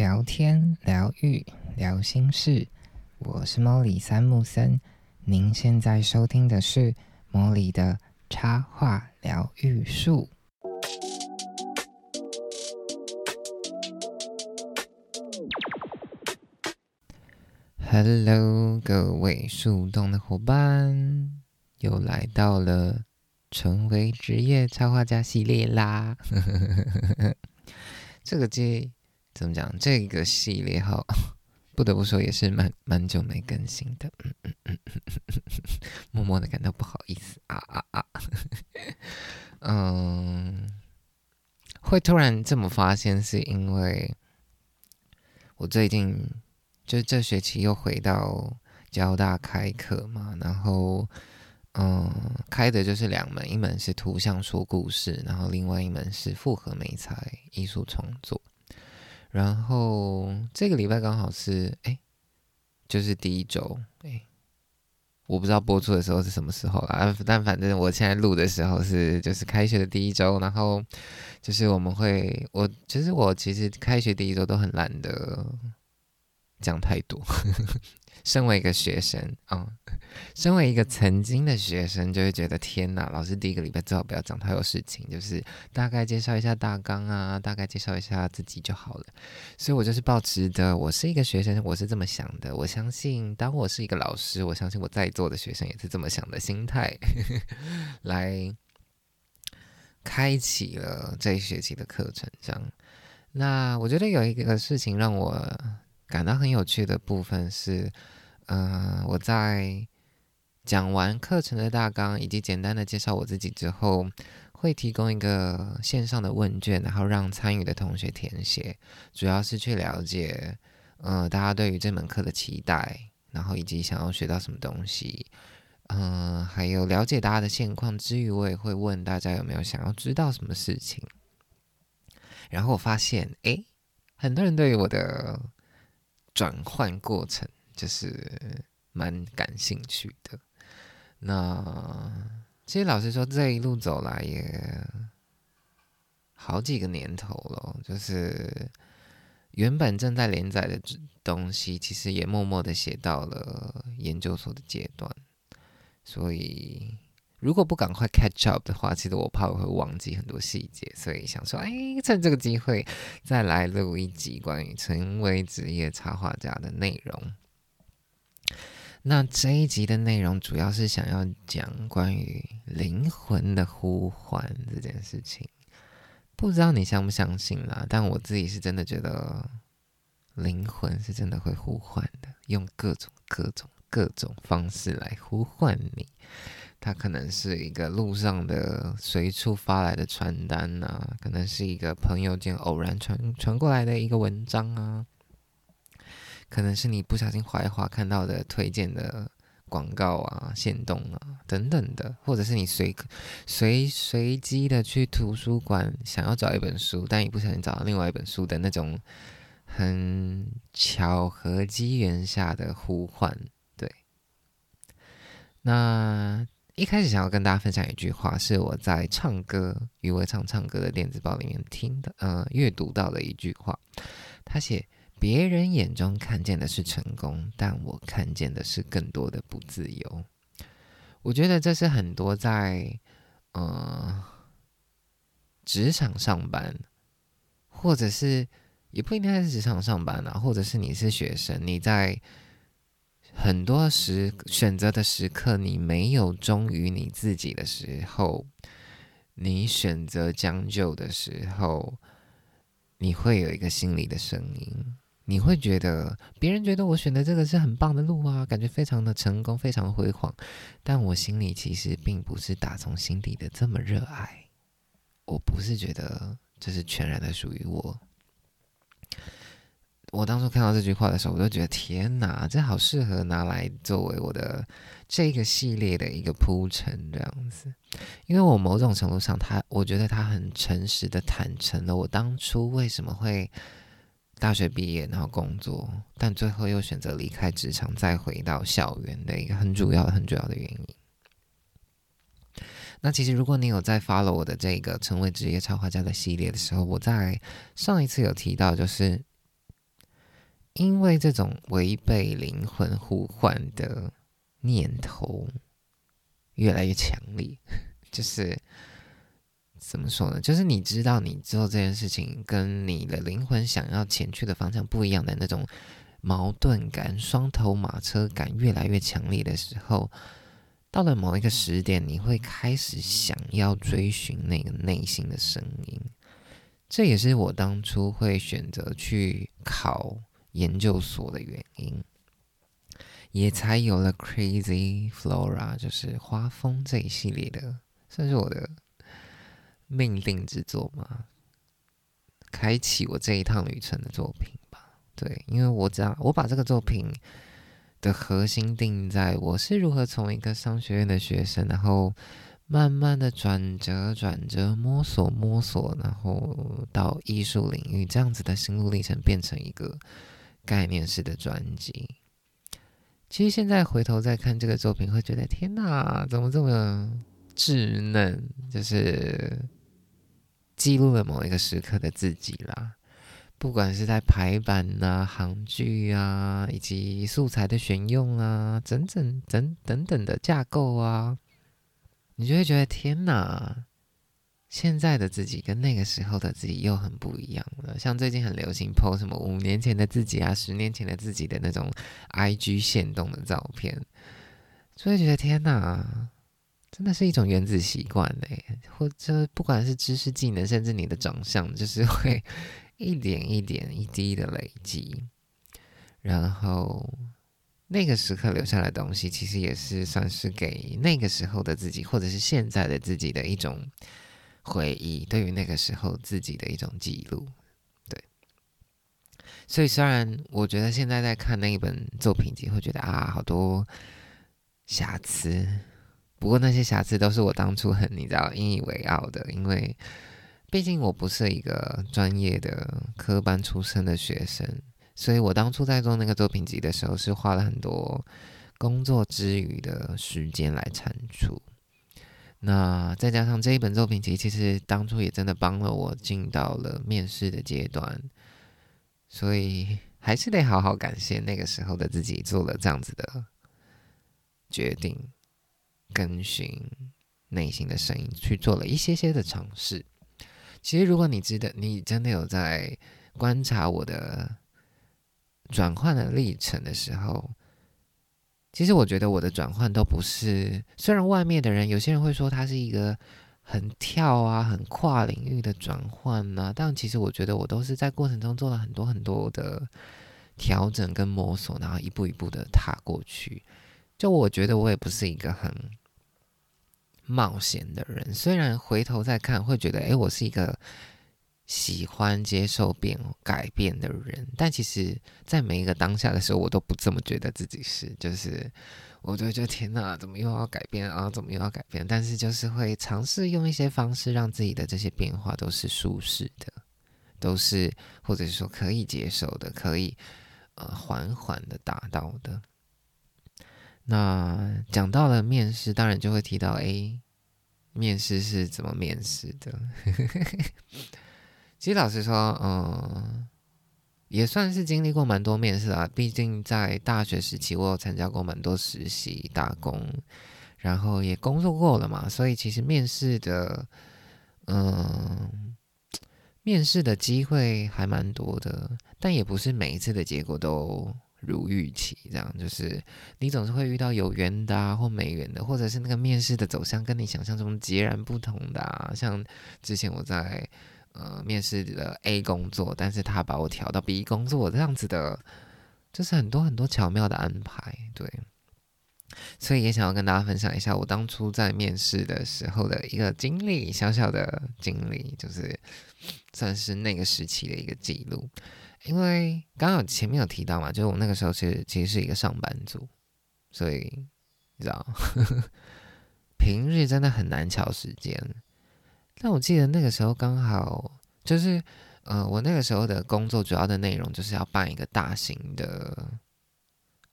聊天、疗愈、聊心事，我是莫里三木森。您现在收听的是莫里的插画疗愈术。Hello，各位树洞的伙伴，又来到了成为职业插画家系列啦。这个季怎么讲？这个系列哈，不得不说也是蛮蛮久没更新的，嗯嗯嗯默默的感到不好意思啊啊啊！嗯，会突然这么发现，是因为我最近就这学期又回到交大开课嘛，然后嗯，开的就是两门，一门是图像说故事，然后另外一门是复合美材艺术创作。然后这个礼拜刚好是哎，就是第一周哎，我不知道播出的时候是什么时候啦，但反正我现在录的时候是就是开学的第一周，然后就是我们会我其实我其实开学第一周都很懒得讲太多。身为一个学生，嗯，身为一个曾经的学生，就会觉得天哪，老师第一个礼拜最好不要讲太多事情，就是大概介绍一下大纲啊，大概介绍一下自己就好了。所以我就是抱持的，我是一个学生，我是这么想的。我相信，当我是一个老师，我相信我在座的学生也是这么想的心态，来开启了这一学期的课程。这样，那我觉得有一个事情让我。感到很有趣的部分是，呃，我在讲完课程的大纲以及简单的介绍我自己之后，会提供一个线上的问卷，然后让参与的同学填写，主要是去了解，呃，大家对于这门课的期待，然后以及想要学到什么东西，嗯，还有了解大家的现况之余，我也会问大家有没有想要知道什么事情。然后我发现，诶，很多人对于我的转换过程就是蛮感兴趣的。那其实老实说，这一路走来也好几个年头了。就是原本正在连载的东西，其实也默默的写到了研究所的阶段。所以如果不赶快 catch up 的话，其实我怕我会忘记很多细节。所以想说，哎，趁这个机会再来录一集关于成为职业插画家的内容。那这一集的内容主要是想要讲关于灵魂的呼唤这件事情，不知道你相不相信啦？但我自己是真的觉得灵魂是真的会呼唤的，用各种各种各种方式来呼唤你。它可能是一个路上的随处发来的传单呐，可能是一个朋友间偶然传传过来的一个文章啊。可能是你不小心划一划看到的推荐的广告啊、线动啊等等的，或者是你随随随机的去图书馆想要找一本书，但你不小心找到另外一本书的那种很巧合机缘下的呼唤。对，那一开始想要跟大家分享一句话，是我在唱歌余文唱唱歌的电子报里面听的，呃，阅读到的一句话，他写。别人眼中看见的是成功，但我看见的是更多的不自由。我觉得这是很多在呃职场上班，或者是也不一定在职场上班啊，或者是你是学生，你在很多时选择的时刻，你没有忠于你自己的时候，你选择将就的时候，你会有一个心里的声音。你会觉得别人觉得我选的这个是很棒的路啊，感觉非常的成功，非常的辉煌。但我心里其实并不是打从心底的这么热爱，我不是觉得这是全然的属于我。我当初看到这句话的时候，我就觉得天哪，这好适合拿来作为我的这个系列的一个铺陈这样子。因为我某种程度上，他我觉得他很诚实的坦诚了我当初为什么会。大学毕业，然后工作，但最后又选择离开职场，再回到校园的一个很主要、很主要的原因。那其实，如果你有在 follow 我的这个成为职业插画家的系列的时候，我在上一次有提到，就是因为这种违背灵魂呼唤的念头越来越强烈，就是怎么说呢？就是你知道你做这件事情跟你的灵魂想要前去的方向不一样的那种矛盾感、双头马车感越来越强烈的时候，到了某一个时点，你会开始想要追寻那个内心的声音。这也是我当初会选择去考。研究所的原因，也才有了 Crazy Flora，就是花风这一系列的，算是我的命令之作嘛，开启我这一趟旅程的作品吧。对，因为我知道我把这个作品的核心定在我是如何从一个商学院的学生，然后慢慢的转折转折摸索摸索，然后到艺术领域这样子的心路历程，变成一个。概念式的专辑，其实现在回头再看这个作品，会觉得天哪，怎么这么稚嫩？就是记录了某一个时刻的自己啦。不管是在排版啊、行距啊，以及素材的选用啊，整整等等等的架构啊，你就会觉得天哪！现在的自己跟那个时候的自己又很不一样了。像最近很流行 po 什么五年前的自己啊，十年前的自己的那种 IG 现动的照片，就会觉得天哪，真的是一种原子习惯嘞。或者不管是知识、技能，甚至你的长相，就是会一点一点、一滴的累积。然后那个时刻留下来的东西，其实也是算是给那个时候的自己，或者是现在的自己的一种。回忆对于那个时候自己的一种记录，对。所以虽然我觉得现在在看那一本作品集，会觉得啊好多瑕疵，不过那些瑕疵都是我当初很你知道引以为傲的，因为毕竟我不是一个专业的科班出身的学生，所以我当初在做那个作品集的时候，是花了很多工作之余的时间来产出。那再加上这一本作品集，其实当初也真的帮了我进到了面试的阶段，所以还是得好好感谢那个时候的自己做了这样子的决定，跟循内心的声音去做了一些些的尝试。其实如果你知道，你真的有在观察我的转换的历程的时候。其实我觉得我的转换都不是，虽然外面的人有些人会说它是一个很跳啊、很跨领域的转换呢，但其实我觉得我都是在过程中做了很多很多的调整跟摸索，然后一步一步的踏过去。就我觉得我也不是一个很冒险的人，虽然回头再看会觉得，哎，我是一个。喜欢接受变改变的人，但其实，在每一个当下的时候，我都不这么觉得自己是。就是，我就觉得天哪，怎么又要改变啊？怎么又要改变？但是，就是会尝试用一些方式，让自己的这些变化都是舒适的，都是或者是说可以接受的，可以呃缓缓的达到的。那讲到了面试，当然就会提到，哎，面试是怎么面试的？其实老实说，嗯，也算是经历过蛮多面试啊。毕竟在大学时期，我有参加过蛮多实习、打工，然后也工作过了嘛。所以其实面试的，嗯，面试的机会还蛮多的。但也不是每一次的结果都如预期，这样就是你总是会遇到有缘的啊，或没缘的，或者是那个面试的走向跟你想象中截然不同的啊。像之前我在。呃，面试的 A 工作，但是他把我调到 B 工作，这样子的，就是很多很多巧妙的安排，对。所以也想要跟大家分享一下我当初在面试的时候的一个经历，小小的经历，就是算是那个时期的一个记录。因为刚刚前面有提到嘛，就是我那个时候其实其实是一个上班族，所以你知道，平日真的很难调时间。但我记得那个时候刚好就是，呃，我那个时候的工作主要的内容就是要办一个大型的，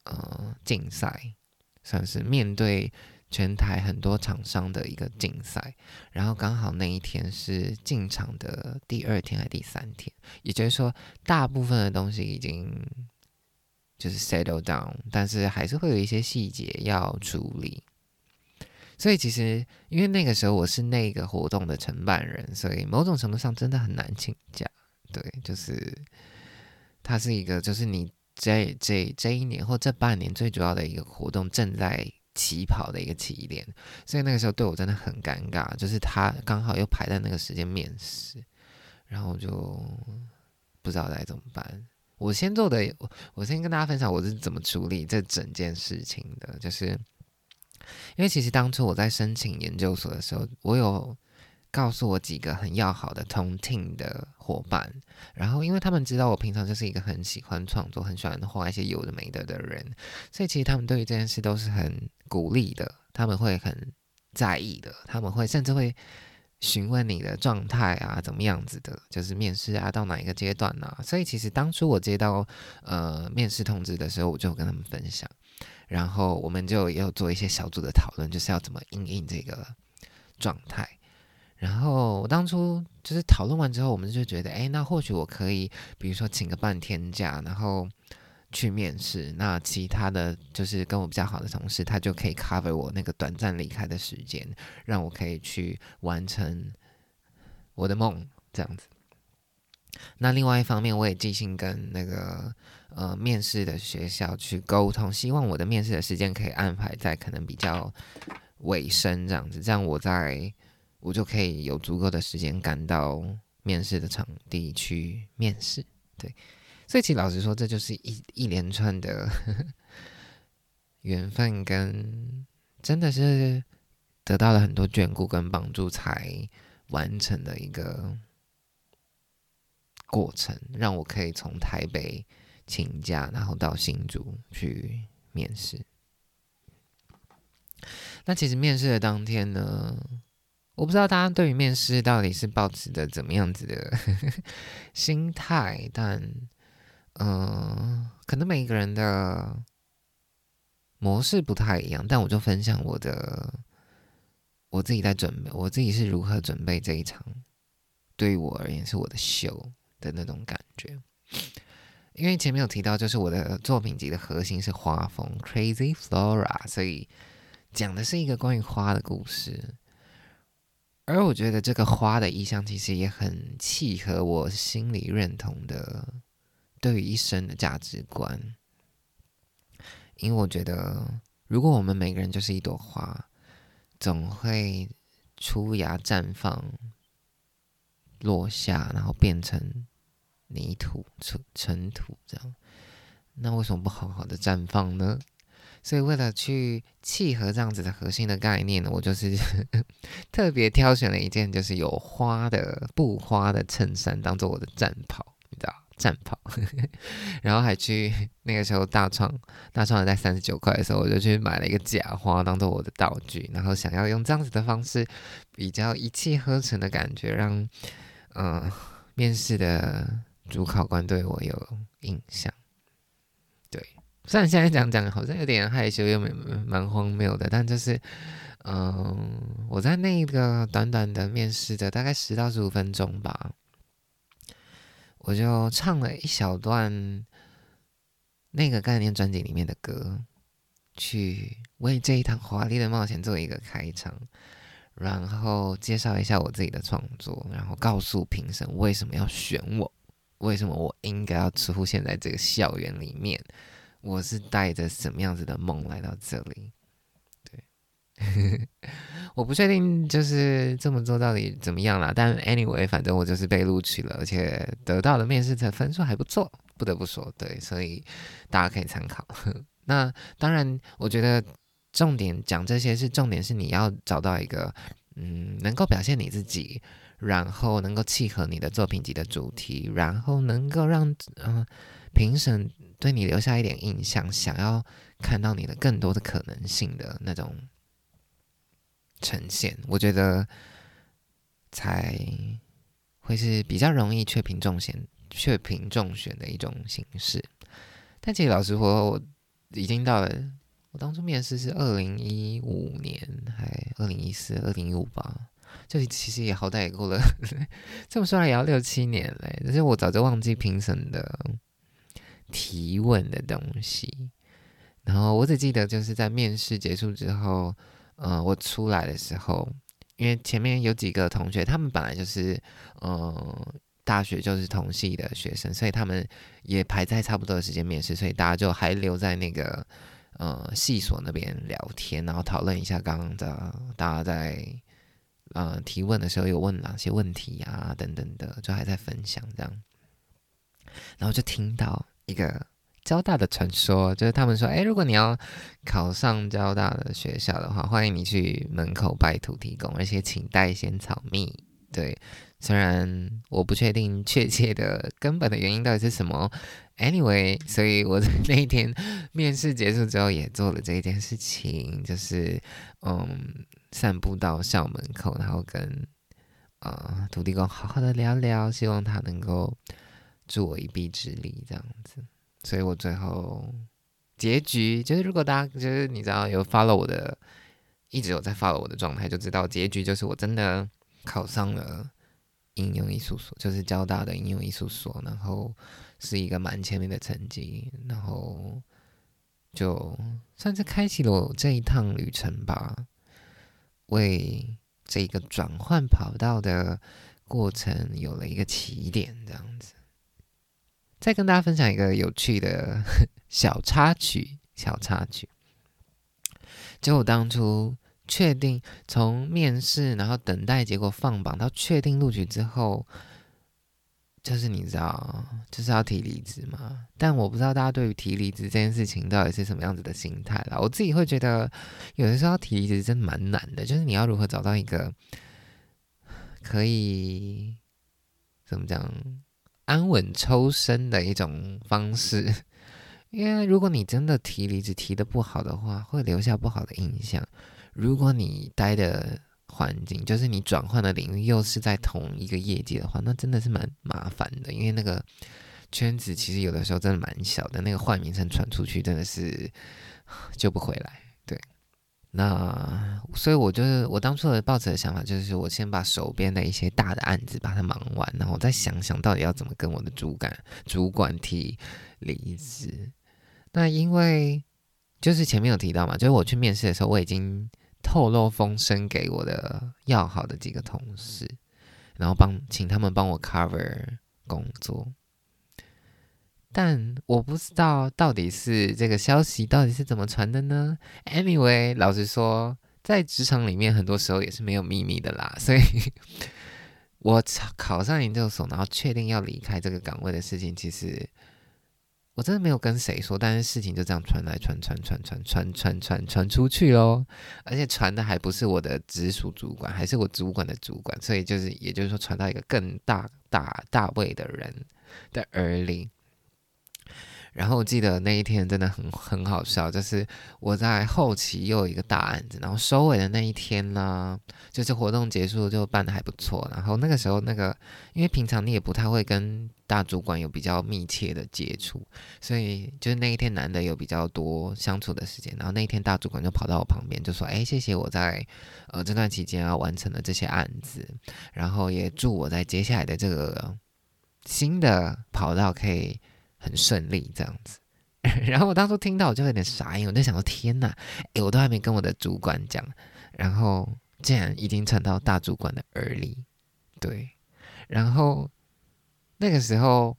呃，竞赛，算是面对全台很多厂商的一个竞赛。然后刚好那一天是进场的第二天还是第三天，也就是说，大部分的东西已经就是 settle down，但是还是会有一些细节要处理。所以其实因为那个时候我是那个活动的承办人，所以某种程度上真的很难请假。对，就是它是一个，就是你这这这一年或这半年最主要的一个活动正在起跑的一个起点，所以那个时候对我真的很尴尬，就是他刚好又排在那个时间面试，然后就不知道该怎么办。我先做的，我先跟大家分享我是怎么处理这整件事情的，就是因为其实当初我在申请研究所的时候，我有告诉我几个很要好的同 team 的伙伴，然后因为他们知道我平常就是一个很喜欢创作、很喜欢画一些有的没的的人，所以其实他们对于这件事都是很鼓励的，他们会很在意的，他们会甚至会。询问你的状态啊，怎么样子的？就是面试啊，到哪一个阶段呢？所以其实当初我接到呃面试通知的时候，我就跟他们分享，然后我们就也有做一些小组的讨论，就是要怎么应应这个状态。然后我当初就是讨论完之后，我们就觉得，哎，那或许我可以，比如说请个半天假，然后。去面试，那其他的就是跟我比较好的同事，他就可以 cover 我那个短暂离开的时间，让我可以去完成我的梦，这样子。那另外一方面，我也寄信跟那个呃面试的学校去沟通，希望我的面试的时间可以安排在可能比较尾声这样子，这样我在我就可以有足够的时间赶到面试的场地去面试，对。所以，其实老实说，这就是一一连串的 缘分，跟真的是得到了很多眷顾跟帮助，才完成的一个过程，让我可以从台北请假，然后到新竹去面试。那其实面试的当天呢，我不知道大家对于面试到底是抱持的怎么样子的 心态，但。嗯，可能每一个人的模式不太一样，但我就分享我的，我自己在准备，我自己是如何准备这一场，对于我而言是我的秀的那种感觉。因为前面有提到，就是我的作品集的核心是花风 （Crazy Flora），所以讲的是一个关于花的故事。而我觉得这个花的意象其实也很契合我心里认同的。对于一生的价值观，因为我觉得，如果我们每个人就是一朵花，总会出芽、绽放、落下，然后变成泥土、尘尘土这样，那为什么不好好的绽放呢？所以，为了去契合这样子的核心的概念呢，我就是 特别挑选了一件就是有花的布花的衬衫，当做我的战袍，你知道。战袍，然后还去那个时候大创大创在三十九块的时候，我就去买了一个假花当做我的道具，然后想要用这样子的方式，比较一气呵成的感觉，让嗯面试的主考官对我有印象。对，虽然现在讲讲好像有点害羞又蛮蛮荒谬的，但就是嗯我在那个短短的面试的大概十到十五分钟吧。我就唱了一小段那个概念专辑里面的歌，去为这一趟华丽的冒险做一个开场，然后介绍一下我自己的创作，然后告诉评审为什么要选我，为什么我应该要出现在这个校园里面，我是带着什么样子的梦来到这里。对 我不确定就是这么做到底怎么样啦，但 anyway，反正我就是被录取了，而且得到的面试的分数还不错，不得不说，对，所以大家可以参考。那当然，我觉得重点讲这些是重点是你要找到一个嗯，能够表现你自己，然后能够契合你的作品集的主题，然后能够让嗯评审对你留下一点印象，想要看到你的更多的可能性的那种。呈现，我觉得才会是比较容易确评中选、确评中选的一种形式。但其实老实说，我已经到了，我当初面试是二零一五年，还二零一四、二零一五吧，就其实也好歹也过了，这么说来也要六七年嘞。但是我早就忘记评审的提问的东西。然后我只记得就是在面试结束之后，呃，我出来的时候，因为前面有几个同学，他们本来就是，呃，大学就是同系的学生，所以他们也排在差不多的时间面试，所以大家就还留在那个呃系所那边聊天，然后讨论一下刚刚的大家在呃提问的时候有问哪些问题啊等等的，就还在分享这样，然后就听到一个。交大的传说就是他们说，哎，如果你要考上交大的学校的话，欢迎你去门口拜土地公，而且请带仙草蜜。对，虽然我不确定确切的根本的原因到底是什么，anyway，所以我在那一天面试结束之后也做了这一件事情，就是嗯，散步到校门口，然后跟呃土地公好好的聊聊，希望他能够助我一臂之力，这样子。所以我最后结局就是，如果大家就是你知道有 follow 我的，一直有在 follow 我的状态，就知道结局就是我真的考上了应用艺术所，就是交大的应用艺术所，然后是一个蛮前面的成绩，然后就算是开启了我这一趟旅程吧，为这个转换跑道的过程有了一个起点，这样子。再跟大家分享一个有趣的 小插曲，小插曲。就我当初确定从面试，然后等待结果放榜，到确定录取之后，就是你知道，就是要提离职嘛。但我不知道大家对于提离职这件事情到底是什么样子的心态啦。我自己会觉得，有的时候提离职真的蛮难的，就是你要如何找到一个可以怎么讲？安稳抽身的一种方式，因为如果你真的提离职提的不好的话，会留下不好的印象。如果你待的环境就是你转换的领域又是在同一个业界的话，那真的是蛮麻烦的。因为那个圈子其实有的时候真的蛮小的，那个坏名声传出去真的是救不回来。对那所以，我就是我当初的抱着的想法，就是我先把手边的一些大的案子把它忙完，然后我再想想到底要怎么跟我的主管主管提离职。那因为就是前面有提到嘛，就是我去面试的时候，我已经透露风声给我的要好的几个同事，然后帮请他们帮我 cover 工作。但我不知道到底是这个消息到底是怎么传的呢？Anyway，老实说，在职场里面，很多时候也是没有秘密的啦。所以，我考上研究所，然后确定要离开这个岗位的事情，其实我真的没有跟谁说。但是事情就这样传来传传传传传传传传出去喽，而且传的还不是我的直属主管，还是我主管的主管。所以就是，也就是说，传到一个更大大大位的人的耳里。然后我记得那一天真的很很好笑，就是我在后期又有一个大案子，然后收尾的那一天呢，就是活动结束就办的还不错。然后那个时候那个，因为平常你也不太会跟大主管有比较密切的接触，所以就是那一天难得有比较多相处的时间。然后那一天大主管就跑到我旁边就说：“哎，谢谢我在呃这段期间啊完成了这些案子，然后也祝我在接下来的这个新的跑道可以。”很顺利这样子，然后我当初听到我就有点傻眼，我就想说天哪，诶，我都还没跟我的主管讲，然后竟然已经传到大主管的耳里，对，然后那个时候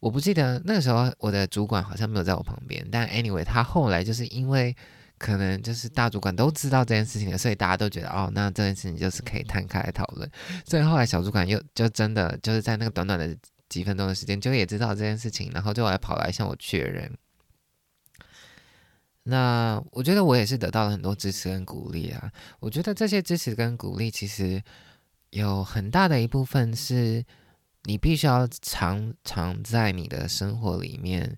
我不记得那个时候我的主管好像没有在我旁边，但 anyway 他后来就是因为可能就是大主管都知道这件事情了，所以大家都觉得哦，那这件事情就是可以摊开来讨论，所以后来小主管又就真的就是在那个短短的。几分钟的时间，就也知道这件事情，然后就来跑来向我确认。那我觉得我也是得到了很多支持跟鼓励啊。我觉得这些支持跟鼓励，其实有很大的一部分是你必须要常常在你的生活里面，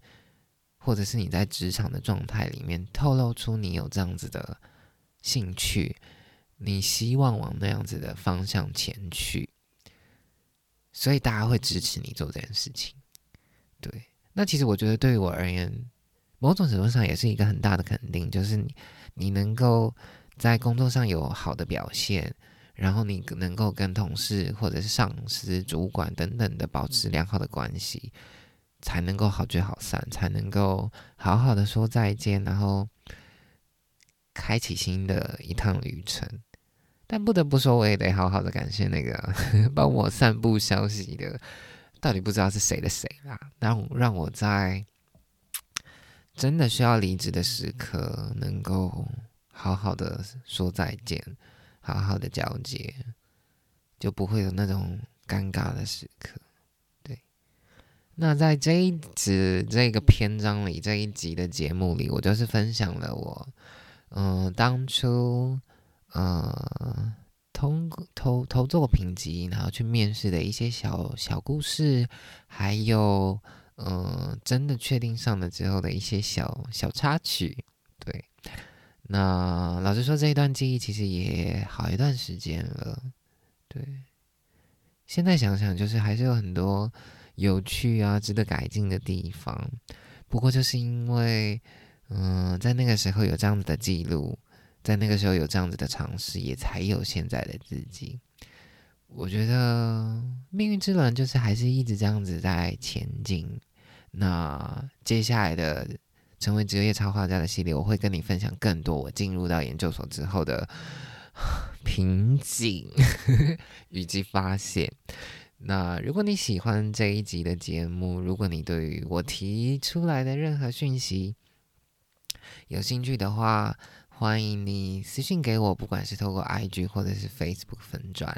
或者是你在职场的状态里面，透露出你有这样子的兴趣，你希望往那样子的方向前去。所以大家会支持你做这件事情，对。那其实我觉得对于我而言，某种程度上也是一个很大的肯定，就是你你能够在工作上有好的表现，然后你能够跟同事或者是上司、主管等等的保持良好的关系，才能够好聚好散，才能够好好的说再见，然后开启新的一趟旅程。但不得不说，我也得好好的感谢那个 帮我散布消息的，到底不知道是谁的谁啦，让让我在真的需要离职的时刻，能够好好的说再见，好好的交接，就不会有那种尴尬的时刻。对那在这一集这个篇章里，这一集的节目里，我就是分享了我，嗯，当初，呃，通投投作品集，然后去面试的一些小小故事，还有，嗯，真的确定上了之后的一些小小插曲。对，那老实说，这一段记忆其实也好一段时间了。对，现在想想，就是还是有很多。有趣啊，值得改进的地方。不过就是因为，嗯，在那个时候有这样子的记录，在那个时候有这样子的尝试，也才有现在的自己。我觉得命运之轮就是还是一直这样子在前进。那接下来的成为职业插画家的系列，我会跟你分享更多我进入到研究所之后的瓶颈 以及发现。那如果你喜欢这一集的节目，如果你对于我提出来的任何讯息有兴趣的话，欢迎你私信给我，不管是透过 IG 或者是 Facebook 粉转，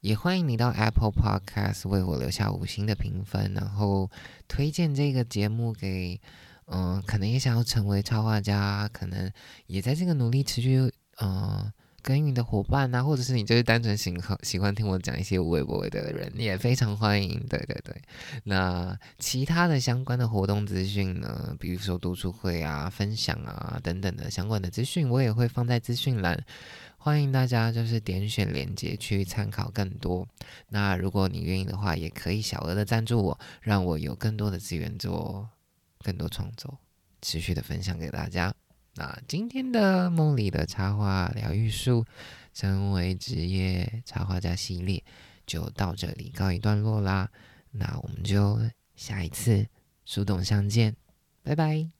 也欢迎你到 Apple Podcast 为我留下五星的评分，然后推荐这个节目给嗯，可能也想要成为超画家，可能也在这个努力持续嗯。耕耘的伙伴呐，或者是你就是单纯喜欢喜欢听我讲一些无微不微的人，也非常欢迎。对对对，那其他的相关的活动资讯呢，比如说读书会啊、分享啊等等的相关的资讯，我也会放在资讯栏，欢迎大家就是点选链接去参考更多。那如果你愿意的话，也可以小额的赞助我，让我有更多的资源做更多创作，持续的分享给大家。那今天的梦里的插画疗愈术，成为职业插画家系列就到这里告一段落啦。那我们就下一次书董相见，拜拜。